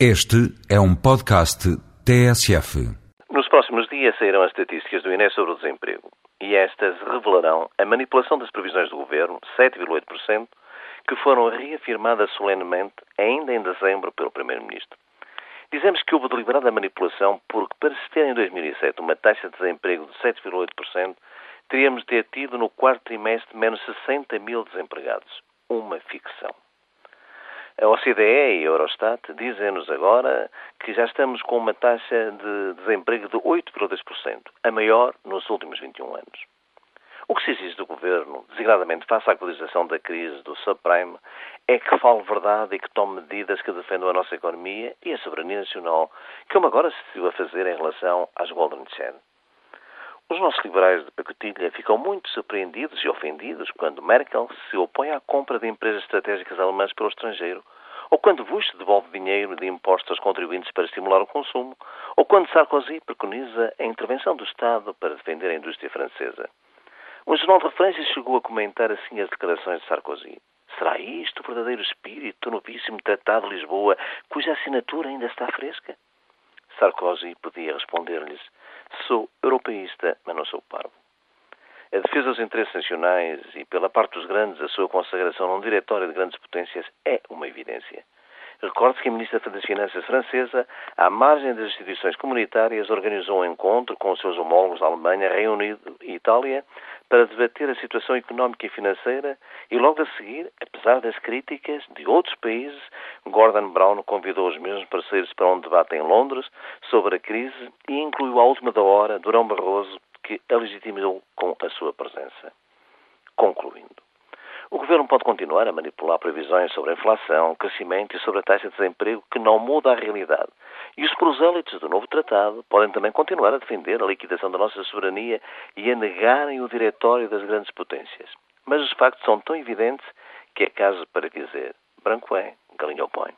Este é um podcast TSF. Nos próximos dias sairão as estatísticas do INE sobre o desemprego. E estas revelarão a manipulação das previsões do governo, 7,8%, que foram reafirmadas solenemente ainda em dezembro pelo Primeiro-Ministro. Dizemos que houve deliberada manipulação porque, para se ter em 2007 uma taxa de desemprego de 7,8%, teríamos de ter tido no quarto trimestre menos 60 mil desempregados. Uma ficção. A OCDE e a Eurostat dizem-nos agora que já estamos com uma taxa de desemprego de 8,2%, a maior nos últimos 21 anos. O que se exige do Governo, designadamente face à agudização da crise do subprime, é que fale verdade e que tome medidas que defendam a nossa economia e a soberania nacional, como agora se decidiu a fazer em relação às Golden Share. Os nossos liberais de pacotilha ficam muito surpreendidos e ofendidos quando Merkel se opõe à compra de empresas estratégicas alemãs pelo estrangeiro, ou quando Bush devolve dinheiro de impostos aos contribuintes para estimular o consumo, ou quando Sarkozy preconiza a intervenção do Estado para defender a indústria francesa. Um jornal de referência chegou a comentar assim as declarações de Sarkozy. Será isto o verdadeiro espírito do novíssimo Tratado de Lisboa, cuja assinatura ainda está fresca? Sarkozy podia responder-lhes: Sou europeísta, mas não sou parvo. A defesa dos interesses nacionais e, pela parte dos grandes, a sua consagração num diretório de grandes potências é uma evidência. Recorde-se que a Ministra das Finanças francesa, à margem das instituições comunitárias, organizou um encontro com os seus homólogos da Alemanha, Reino Unido e Itália para debater a situação económica e financeira e logo a seguir, apesar das críticas de outros países, Gordon Brown convidou os mesmos parceiros para um debate em Londres sobre a crise e incluiu à última da hora Durão Barroso, que a legitimou com a sua presença. Concluindo. O governo pode continuar a manipular previsões sobre a inflação, crescimento e sobre a taxa de desemprego que não muda a realidade. E os prosélitos do novo tratado podem também continuar a defender a liquidação da nossa soberania e a negarem o diretório das grandes potências. Mas os factos são tão evidentes que é caso para dizer: branco é, galinha põe.